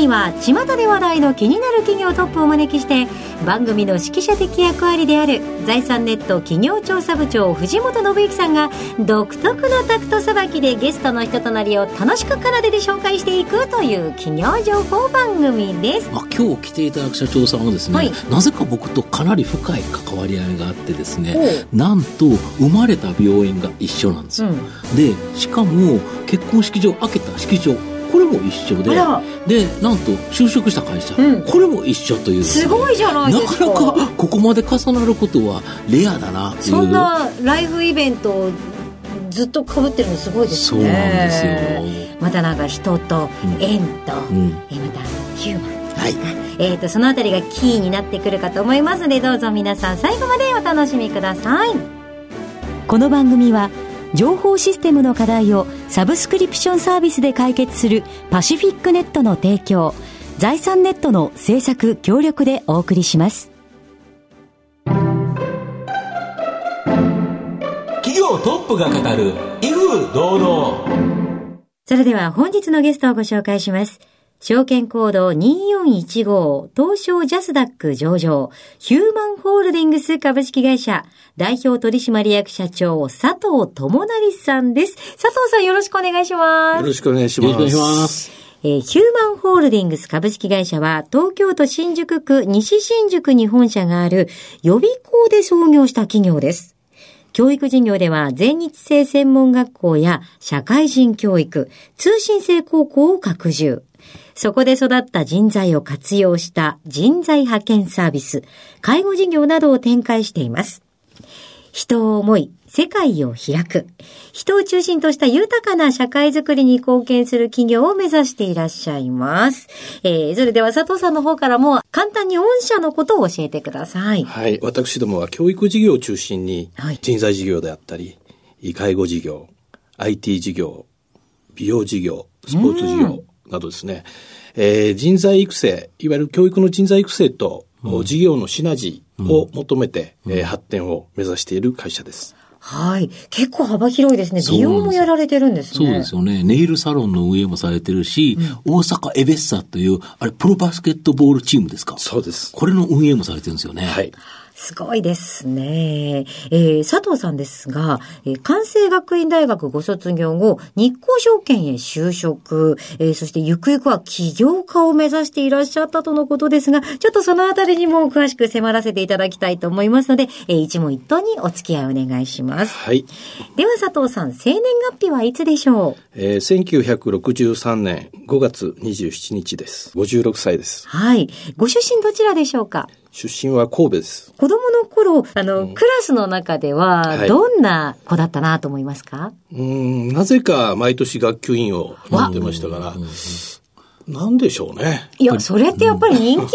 組は巷で話題の気になる企業トップをお招きして番組の指揮者的役割である財産ネット企業調査部長藤本信之さんが独特のタクトさばきでゲストの人となりを楽しく奏でて紹介していくという企業情報番組です。まあ、今日来ていただく社長さんはですね、はい。なぜか僕とかなり深い関わり合いがあってですねおなんと生まれた病院が一緒なんです。よ、うん。でしかも結婚式場開けた式場これも一緒ででなんと就職した会社、うん。これも一緒というねすごいじゃないですか。なかなかここまで重なることはレアだなっていう。そんなライフイベントをずっとかぶってるのすごいですそうなんねですよ。またなんか人とうん。縁と、うん。えまたヒューマンはい。えー、とそのあたりがキーになってくるかと思いますのでどうぞ皆さん最後までお楽しみください。この番組は情報システムの課題をサブスクリプションサービスで解決するパシフィックネットの提供。財産ネットの制作協力でお送りします。企業トップが語る威風堂々。それでは本日のゲストをご紹介します。証券コード2415東証ジャスダック上場ヒューマンホールディングス株式会社代表取締役社長佐藤智成さんです。佐藤さんよろしくお願いしますよ。ろしくお願いします。よろしくお願いしますえーヒューマンホールディングス株式会社は東京都新宿区西新宿に本社がある予備校で創業した企業です。教育事業では全日制専門学校や社会人教育、通信制高校を拡充。そこで育った人材を活用した人材派遣サービス、介護事業などを展開しています。人を思い、世界を開く。人を中心とした豊かな社会づくりに貢献する企業を目指していらっしゃいます。えー、それでは佐藤さんの方からも簡単に御社のことを教えてください。はい。私どもは教育事業を中心にはい、人材事業であったり、介護事業、IT 事業、美容事業、スポーツ事業などですね、えー人材育成、いわゆる教育の人材育成と、事業のシナジーを求めて、えー発展を目指している会社です。はい。結構幅広いですね。美容もやられてるんですね。そうですよね。ネイルサロンの運営もされてるし、大阪エベッサという、あれ、プロバスケットボールチームですか？そうです。これの運営もされてるんですよね。はい。すごいですね。えー佐藤さんですが、えー関西学院大学ご卒業後、日光証券へ就職、えーそしてゆくゆくは起業家を目指していらっしゃったとのことですが、ちょっとそのあたりにも詳しく迫らせていただきたいと思いますので、えー一問一答にお付き合いお願いします。はい。では佐藤さん、生年月日はいつでしょう？えー1963年5月27日です。56歳です。はい。ご出身どちらでしょうか？出身は神戸です。子供の頃、あの、クラスの中では、はい。どんな子だったなと思いますか、うーん、なぜか毎年学級委員をやってましたから、なんでしょうね。いや、それってやっぱり人気者が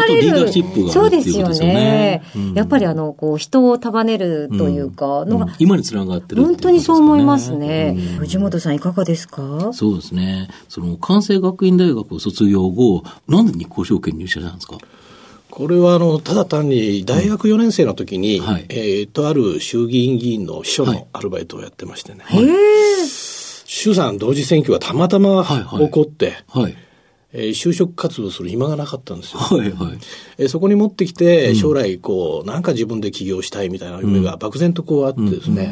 なれる。あとリーダーシップがあるそうですよね。ね。うん。やっぱりあの、こう、人を束ねるというか、のが、今につながってる本当にそう思いますね。うん。藤本さんいかがですか？そうですね。その、関西学院大学を卒業後、なんで日光証券に入社したんですか？これはあの、ただ単に大学4年生の時に、はいえーとある衆議院議員の秘書はいのアルバイトをやってましてね。へえ。衆参同時選挙がたまたまはいはい起こって、はい。えー就職活動する暇がなかったんですよ。はいはい。えーそこに持ってきて、将来こう、なんか自分で起業したいみたいな夢が漠然とこうあってですね、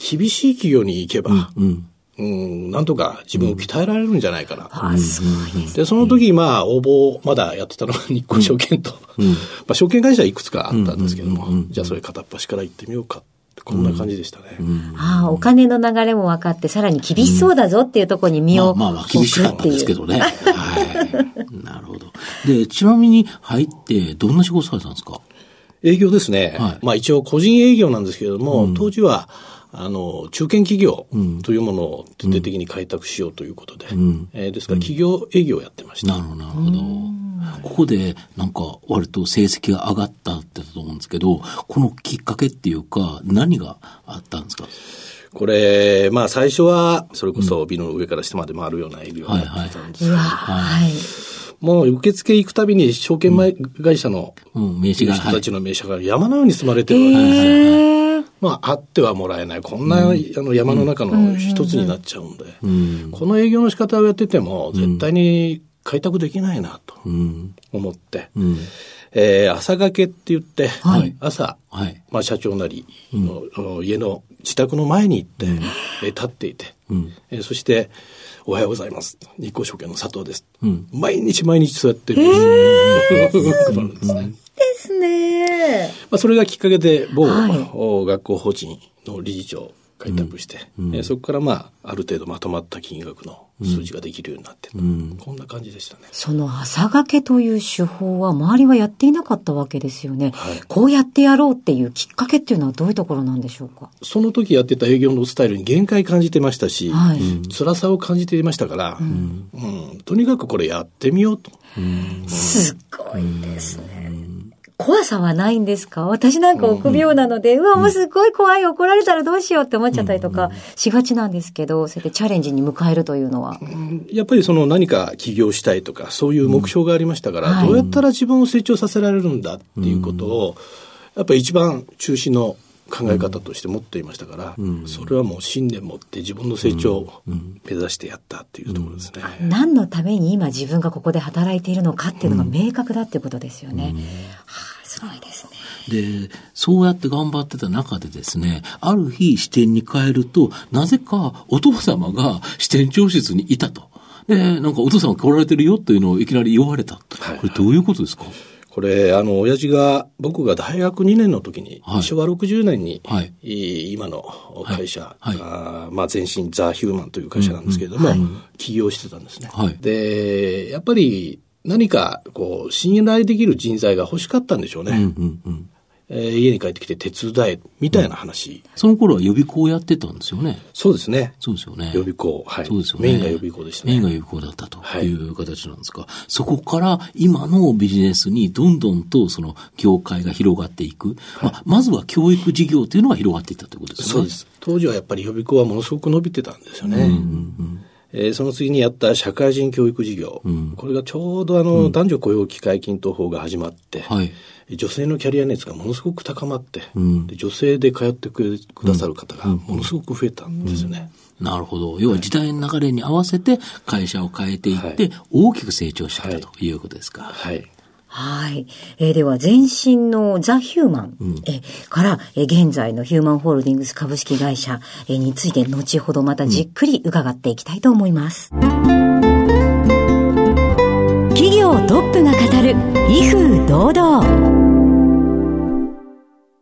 厳しい企業に行けば、うん。うん、なんとか自分を鍛えられるんじゃないかな。あ、すごいです。で、その時、まあ、応募、まだやってたのが日光証券と、まあ、証券会社はいくつかあったんですけども、じゃあそれ片っ端から行ってみようか。こんな感じでしたね。ああ、お金の流れも分かって、さらに厳しそうだぞっていうところに身をまあまあまあ、厳しかったですけどね。はい。なるほど。で、ちなみに入って、どんな仕事されたんですか？営業ですね。はいまあ一応個人営業なんですけれども、当時は、あの、中堅企業というものを徹底的に開拓しようということで、えーですから企業営業をやってました。なるほど、なるほど。ここで、なんか、割と成績が上がったってと思うんですけど、このきっかけっていうか、何があったんですか？これ、まあ最初は、それこそビルの上から下まで回るような営業をやってたんですけど。もう受付行くたびに証券前会社のうん、名刺が。人たちの名車が山のように積まれてるわけですよ。ええまあ、あってはもらえない。こんな、あの山の中の一つになっちゃうんで、うん。この営業の仕方をやってても、絶対に開拓できないなとうん。思って、うん。えー朝掛けって言って、はい朝、はい。まあ、社長なりの、あの家の自宅の前に行って、えー立っていて、うん。えーそして、おはようございます。日光証券の佐藤です。うん。毎日毎日そうやって、配るんですね。ですね。まあ、それがきっかけで、某、はいお学校法人の理事長を開拓して、えーそこからまあ、ある程度まとまった金額の数字ができるようになって、んこんな感じでしたね。その朝掛けという手法は周りはやっていなかったわけですよね。はいこうやってやろうっていうきっかけっていうのはどういうところなんでしょうか？その時やってた営業のスタイルに限界感じてましたし、はい辛さを感じていましたから、うんとにかくこれやってみようと。すごいですね。怖さはないんですか？私なんか臆病なので、うわ、もうすごい怖い、怒られたらどうしようって思っちゃったりとかしがちなんですけど、そうやってチャレンジに迎えるというのは。やっぱりその何か起業したいとか、そういう目標がありましたから、はい。どうやったら自分を成長させられるんだっていうことを、やっぱり一番中心の考え方として持っていましたから、それはもう信念持って自分の成長を目指してやったっていうところですね。何のために今自分がここで働いているのかっていうのが明確だっていうことですよね。はあ、すごいですね。で、そうやって頑張ってた中でですね、ある日支店に帰ると、なぜかお父様が支店長室にいたと。で、なんかお父様来られてるよというのをいきなり言われた。はいこれどういうことですか？これ、あの、親父が、僕が大学2年の時に、はい。昭和60年に、はい。今の会社、はい。はい。あーまあ、前身ザ・ヒューマンという会社なんですけれども、起業してたんですね。はい。で、やっぱり何か、こう、信頼できる人材が欲しかったんでしょうね。うんうんうん。えー家に帰ってきて手伝え、みたいな話。その頃は予備校をやってたんですよね。そうですね。そうですよね。予備校。はい。そうですよね。メインが予備校でしたね。メインが予備校だったとはいいう形なんですが、そこから今のビジネスにどんどんとその業界が広がっていく。まあ、まずは教育事業というのが広がっていったということですよね。そうです。当時はやっぱり予備校はものすごく伸びてたんですよね。えーその次にやった社会人教育事業。これがちょうどあの、男女雇用機会均等法が始まって、はい。女性のキャリア熱がものすごく高まって、女性で通ってくださる方がものすごく増えたんですよね。なるほど。要は時代の流れに合わせて会社を変えていって、大きく成長してきたということですか。はい。はい。えーでは、前身のザ・ヒューマン、えーから、えー現在のヒューマンホールディングス株式会社、えーについて、後ほどまたじっくり伺っていきたいと思います。企業トップが語る、威風堂々。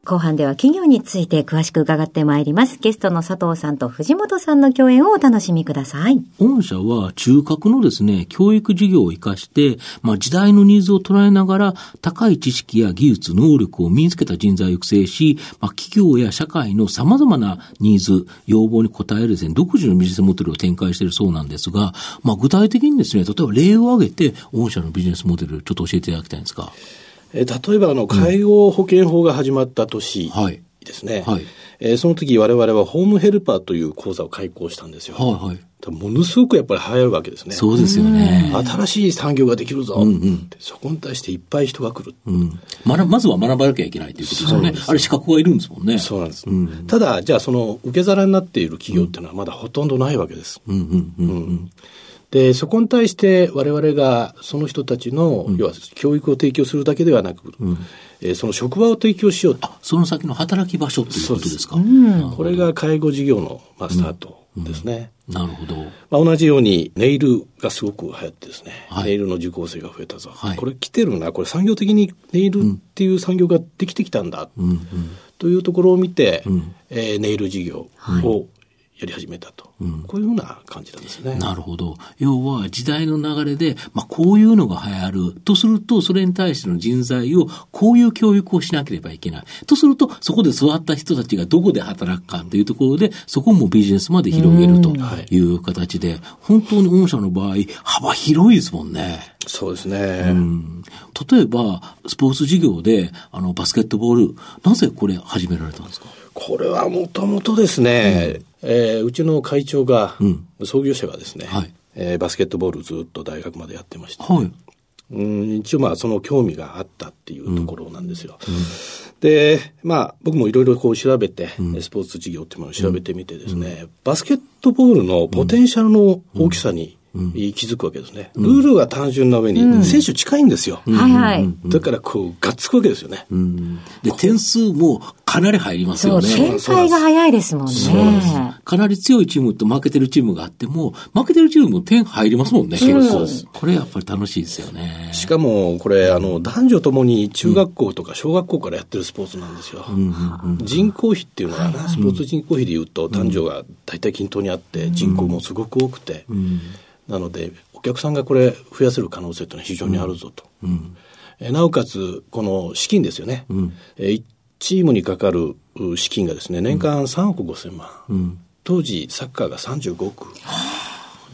後半では企業について詳しく伺ってまいります。ゲストの佐藤さんと藤本さんの共演をお楽しみください。御社は中核のですね、教育事業を活かして、まあ時代のニーズを捉えながら、高い知識や技術、能力を身につけた人材を育成し、まあ企業や社会の様々なニーズ、要望に応えるですね、独自のビジネスモデルを展開しているそうなんですが、まあ具体的にですね、例えば例を挙げて、御社のビジネスモデル、ちょっと教えていただきたいんですか。えー例えばあの、介護保険法が始まった年はいですね。はいえーその時我々はホームヘルパーという講座を開講したんですよ。はいはい。ものすごくやっぱり流行るわけですね。そうですよね。新しい産業ができるぞ、うんうんってそこに対していっぱい人が来る。うん。まなまずは学ばなきゃいけないということですよね。あれ資格がいるんですもんね。そうなんです。ただ、じゃあその受け皿になっている企業っていうのはまだほとんどないわけです。うんうんうんうん。で、そこに対して我々がその人たちの、要は教育を提供するだけではなく、えーその職場を提供しようと。その先の働き場所ということですか？これが介護事業の、まあ、スタートですね。なるほど。まあ、同じようにネイルがすごく流行ってですね、はい。ネイルの受講生が増えたぞ、はい。これ来てるな、これ産業的にネイルっていう産業ができてきたんだ、うんうん。というところを見て、ん。えーネイル事業をやり始めたと、こういうふうな感じなんですね。なるほど。要は時代の流れで、まあこういうのが流行る。とすると、それに対しての人材を、こういう教育をしなければいけない。とすると、そこで育った人たちがどこで働くかというところで、そこもビジネスまで広げるという形で、本当に御社の場合、幅広いですもんね。そうですね。例えば、スポーツ事業で、あの、バスケットボール、なぜこれ始められたんですか？これはもともとですね、えーうちの会長が、うん。創業者がですね、はい。えーバスケットボールずっと大学までやってまして、はい。うん一応まあその興味があったっていうところなんですよ。で、まあ僕もいろいろこう調べて、スポーツ事業っていうものを調べてみてですね、バスケットボールのポテンシャルの大きさに気づくわけですね。ルールが単純な上に、選手近いんですよ。はいはい。だからこう、がっつくわけですよね。うんで、点数もかなり入りますそう、よね。展開が早いですもんね。かなり強いチームと負けてるチームがあっても、負けてるチームも点入りますもんね、結構。これやっぱり楽しいですよね。しかも、これ、あの、男女ともに中学校とか小学校からやってるスポーツなんですよ。人口比っていうのはな、スポーツ人口比でいうと、男女が大体均等にあって、人口もすごく多くて、なので、お客さんがこれ、増やせる可能性というのは非常にあるぞと。えなおかつ、この資金ですよね。え1チームにかかるう資金がですね、年間3億5千万。当時、サッカーが35億。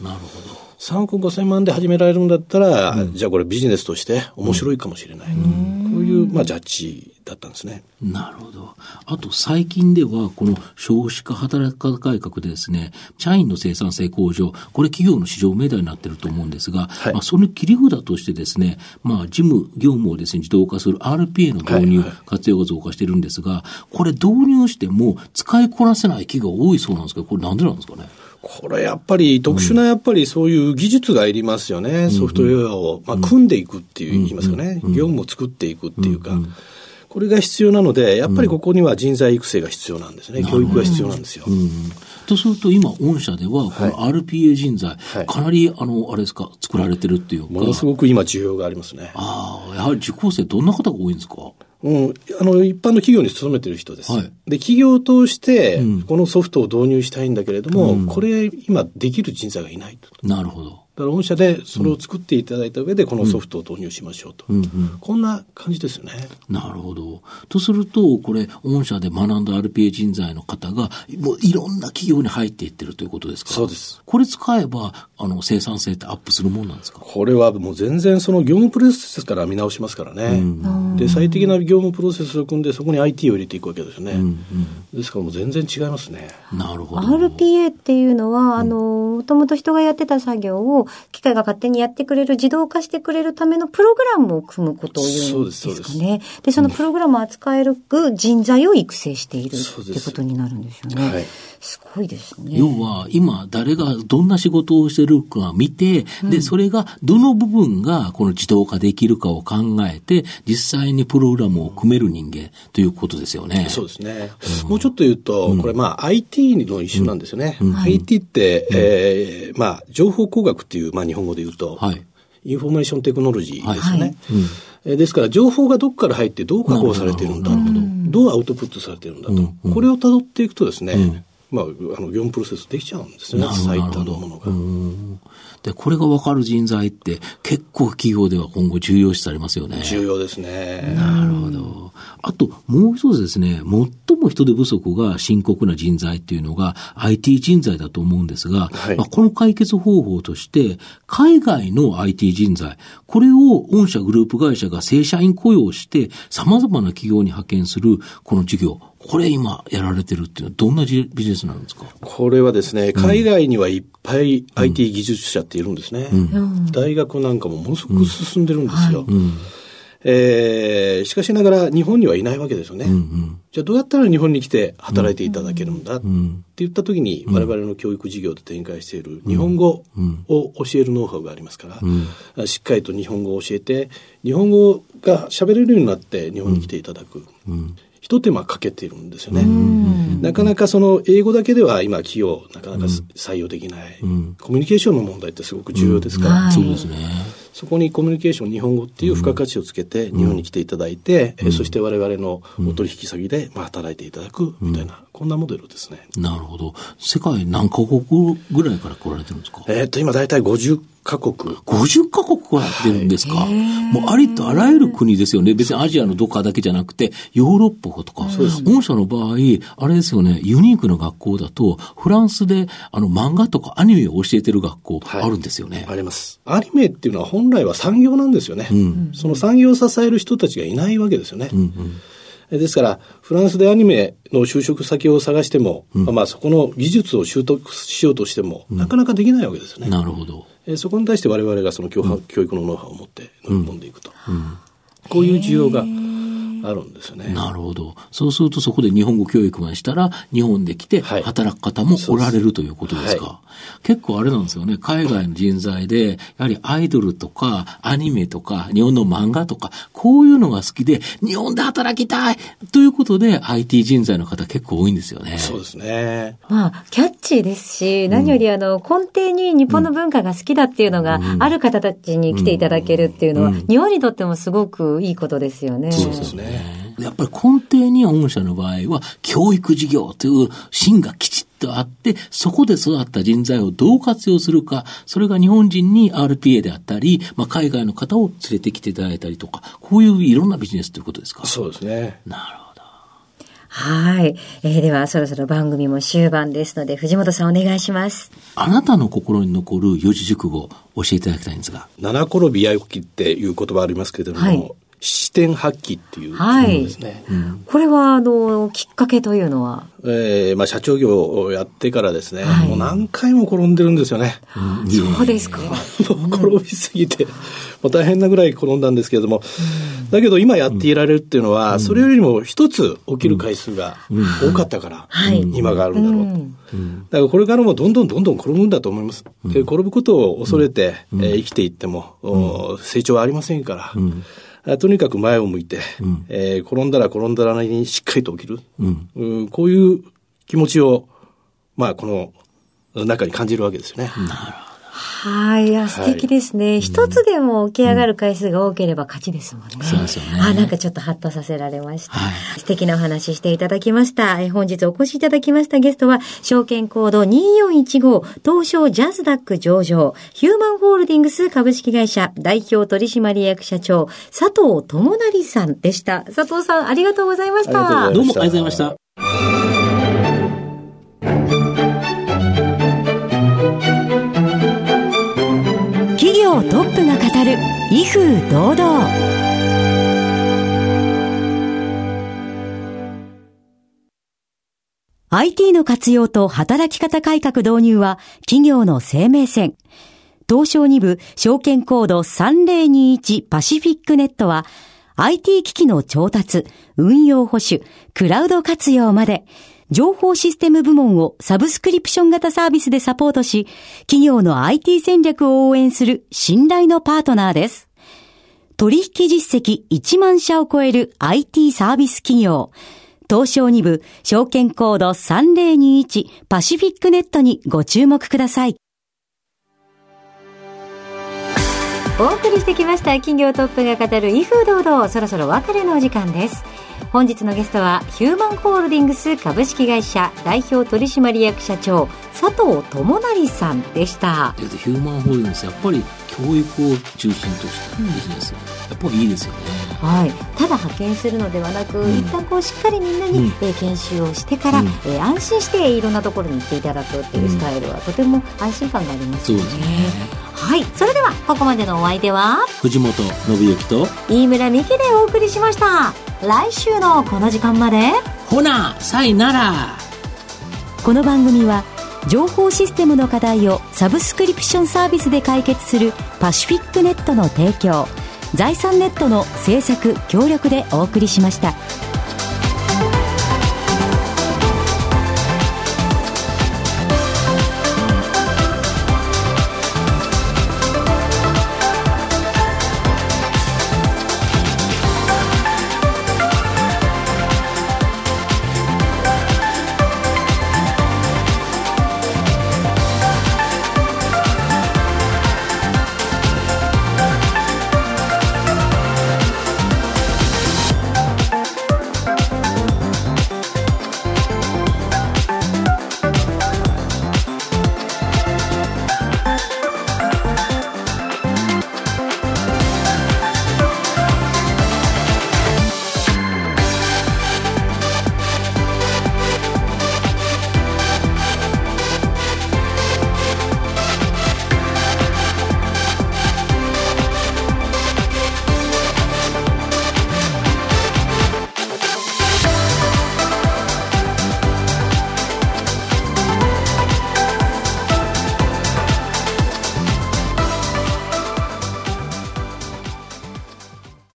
なるほど。3億5千万で始められるんだったら、じゃあこれビジネスとして面白いかもしれない。こういう、まあ、ジャッジだったんですね。なるほど。あと最近では、この少子化働き方改革でですね、社員の生産性向上、これ企業の市場命題になってると思うんですが、はいまあ、その切り札としてですね、まあ、事務業務をですね、自動化する RPA の導入、はいはい活用が増加してるんですが、これ導入しても使いこなせない企業が多いそうなんですけど、これなんでなんですかね？これやっぱり特殊なやっぱりそういう技術がいりますよね。ソフトウェアを、まあ、組んでいくっていう言いますかね。業務を作っていくっていうか。これが必要なので、やっぱりここには人材育成が必要なんですね。教育が必要なんですよ。とすると、今、御社では、この RPA 人材、はいかなり、あの、あれですか、作られてるっていうか。ものすごく今需要がありますね。ああ、やはり受講生どんな方が多いんですか？うん、あの、一般の企業に勤めてる人です。はいで、企業を通して、このソフトを導入したいんだけれども、これ、今、できる人材がいないと。なるほど。だから、御社でそれを作っていただいた上で、このソフトを導入しましょうと。こんな感じですよね。なるほど。とすると、これ、御社で学んだ RPA 人材の方が、もういろんな企業に入っていってるということですか？そうです。これ使えば、あの、生産性ってアップするもんなんですか？これはもう全然その業務プロセスから見直しますからね。で、最適な業務プロセスを組んで、そこに IT を入れていくわけですよね。ですからもう全然違いますね。なるほど。RPA っていうのは、あの、もともと人がやってた作業を機械が勝手にやってくれる、自動化してくれるためのプログラムを組むことを言うんですかね。で、そのプログラムを扱える人材を育成しているそうですってことになるんですよね。はいすごいですね。要は、今、誰がどんな仕事をしてるか見て、で、それが、どの部分が、この自動化できるかを考えて、実際にプログラムを組める人間ということですよね。そうですね。もうちょっと言うと、これまあ IT の一種なんですよね。IT って、えーまあ情報工学っていう、まあ日本語で言うと、はい。インフォメーションテクノロジーですよはい。ね。えーですから、情報がどこから入ってどう加工されているんだと、ど。うアウトプットされているんだと、これを辿っていくとですね、まあ、あの、業務プロセスできちゃうんですね、なるほど最多のものが。で、これが分かる人材って、結構企業では今後重要視されますよね。重要ですね。なるほど。あと、もう一つですね、最も人手不足が深刻な人材っていうのが IT 人材だと思うんですが、はいまあ、この解決方法として、海外の IT 人材、これを御社グループ会社が正社員雇用して、様々な企業に派遣するこの事業、これ今やられてるっていうのはどんなじビジネスなんですか？これはですね、海外にはいっぱい IT 技術者っているんですね。大学なんかもものすごく進んでるんですよ。えーしかしながら日本にはいないわけですよね。じゃあどうやったら日本に来て働いていただけるんだって言った時に我々の教育事業で展開している日本語を教えるノウハウがありますから、しっかりと日本語を教えて、日本語が喋れるようになって日本に来ていただく。一手間かけているんですよね。なかなかその英語だけでは今企業なかなか採用できない。コミュニケーションの問題ってすごく重要ですから、はい。そうですね。そこにコミュニケーション日本語っていう付加価値をつけて日本に来ていただいて、えそして我々のお取引先でまあ働いていただくみたいな、こんなモデルですね。なるほど。世界何カ国ぐらいから来られてるんですか？えーっと今大体50カ国。50カ国からやってるんですか、もうありとあらゆる国ですよね。別にアジアのどっかだけじゃなくて、ヨーロッパとか。御社の場合、あれですよね、ユニークな学校だと、フランスであの漫画とかアニメを教えてる学校はいあるんですよね。あります。アニメっていうのは本来は産業なんですよね。その産業を支える人たちがいないわけですよね。ですから、フランスでアニメの就職先を探しても、まあそこの技術を習得しようとしても、なかなかできないわけですよね。なるほど。えーそこに対して我々がその教,、教育のノウハウを持って乗り込んでいくと。こういう需要があるんですよね。なるほど。そうするとそこで日本語教育がしたら、日本で来てはい働く方もおられるということですか？は結構あれなんですよね。海外の人材で、やはりアイドルとか、アニメとか、日本の漫画とか、こういうのが好きで、日本で働きたいということで、IT 人材の方結構多いんですよね。そうですね。まあ、キャッチーですし、何よりあの、根底に日本の文化が好きだっていうのが、ある方たちに来ていただけるっていうのは、日本にとってもすごくいいことですよね。そうですね。やっぱり根底には御社の場合は、教育事業という芯がきちっとあって、そこで育った人材をどう活用するか、それが日本人に RPA であったり、まあ、海外の方を連れてきていただいたりとか、こういういろんなビジネスということですか？そうですね。なるほど。はい。えーでは、そろそろ番組も終盤ですので、藤本さんお願いします。あなたの心に残る四字熟語を教えていただきたいんですが。七転び八起きっていう言葉ありますけれども、はい視点発揮っていうはい。ものですね。これは、あの、きっかけというのは、えーまあ、社長業をやってからですね、はい。もう何回も転んでるんですよね。そうですか。転びすぎて、もう大変なぐらい転んだんですけれども、だけど今やっていられるっていうのは、それよりも一つ起きる回数が多かったから、はい。今があるんだろうと。だからこれからもどんどんどんどん転ぶんだと思います。で転ぶことを恐れて、えー生きていっても、お成長はありませんから、あとにかく前を向いて、えー転んだら転んだらなりにしっかりと起きる。うんこういう気持ちを、まあこの中に感じるわけですよね。はい。いや、素敵ですね。一つでも起き上がる回数が多ければ勝ちですもんね。そうですよねあ、なんかちょっとハッとさせられました。はい素敵なお話していただきました。え本日お越しいただきましたゲストは、証券コード2415、東証ジャズダック上場、ヒューマンホールディングス株式会社代表取締役社長、佐藤智成さんでした。佐藤さん、ありがとうございました。ありがとうございましたどうもありがとうございました。る威風堂々 IT の活用と働き方改革導入は企業の生命線。東証2部証券コード3021パシフィックネットは IT 機器の調達、運用保守、クラウド活用まで情報システム部門をサブスクリプション型サービスでサポートし、企業の IT 戦略を応援する信頼のパートナーです。取引実績1万社を超える IT サービス企業。東証2部証券コード3021パシフィックネットにご注目ください。お送りしてきました企業トップが語る威風堂々そろそろ別れのお時間です本日のゲストはヒューマンホールディングス株式会社代表取締役社長佐藤智成さんでした。でヒューマンホールディングス、やっぱり教育を中心としたビジネス、やっぱりいいですよね。はい、ただ派遣するのではなく、一旦こうしっかりみんなに、うん。えー研修をしてから、うん。えー安心していろんなところに行っていただくっていうスタイルは、とても安心感がありますよね。そうですね。はいそれではここまでのお相手は藤本信之と、飯村美希でお送りしました来週のこの時間までほな、さいなら。この番組は情報システムの課題をサブスクリプションサービスで解決するパシフィックネットの提供財産ネットの制作協力でお送りしました。